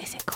Les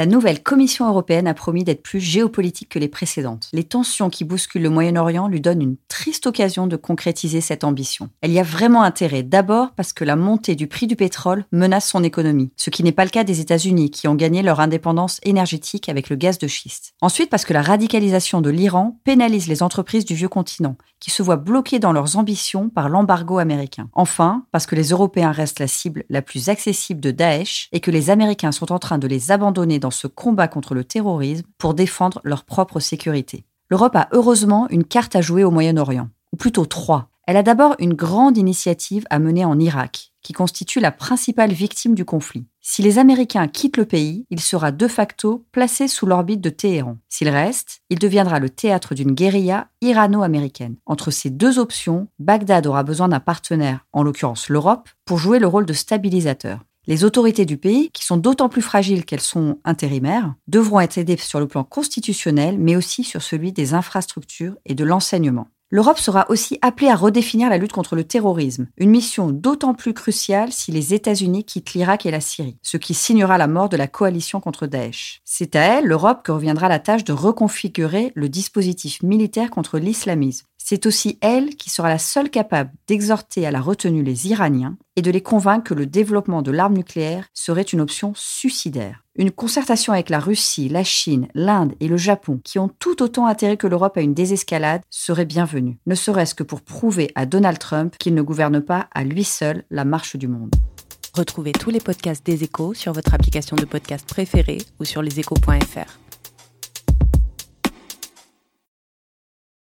La nouvelle Commission européenne a promis d'être plus géopolitique que les précédentes. Les tensions qui bousculent le Moyen-Orient lui donnent une triste occasion de concrétiser cette ambition. Elle y a vraiment intérêt, d'abord parce que la montée du prix du pétrole menace son économie, ce qui n'est pas le cas des États-Unis qui ont gagné leur indépendance énergétique avec le gaz de schiste. Ensuite parce que la radicalisation de l'Iran pénalise les entreprises du vieux continent, qui se voient bloquées dans leurs ambitions par l'embargo américain. Enfin, parce que les Européens restent la cible la plus accessible de Daesh et que les Américains sont en train de les abandonner dans ce combat contre le terrorisme pour défendre leur propre sécurité. L'Europe a heureusement une carte à jouer au Moyen-Orient, ou plutôt trois. Elle a d'abord une grande initiative à mener en Irak, qui constitue la principale victime du conflit. Si les Américains quittent le pays, il sera de facto placé sous l'orbite de Téhéran. S'il reste, il deviendra le théâtre d'une guérilla irano-américaine. Entre ces deux options, Bagdad aura besoin d'un partenaire, en l'occurrence l'Europe, pour jouer le rôle de stabilisateur. Les autorités du pays, qui sont d'autant plus fragiles qu'elles sont intérimaires, devront être aidées sur le plan constitutionnel, mais aussi sur celui des infrastructures et de l'enseignement. L'Europe sera aussi appelée à redéfinir la lutte contre le terrorisme, une mission d'autant plus cruciale si les États-Unis quittent l'Irak et la Syrie, ce qui signera la mort de la coalition contre Daesh. C'est à elle, l'Europe, que reviendra la tâche de reconfigurer le dispositif militaire contre l'islamisme. C'est aussi elle qui sera la seule capable d'exhorter à la retenue les Iraniens et de les convaincre que le développement de l'arme nucléaire serait une option suicidaire. Une concertation avec la Russie, la Chine, l'Inde et le Japon, qui ont tout autant intérêt que l'Europe à une désescalade, serait bienvenue, ne serait-ce que pour prouver à Donald Trump qu'il ne gouverne pas à lui seul la marche du monde. Retrouvez tous les podcasts des échos sur votre application de podcast préférée ou sur leséchos.fr.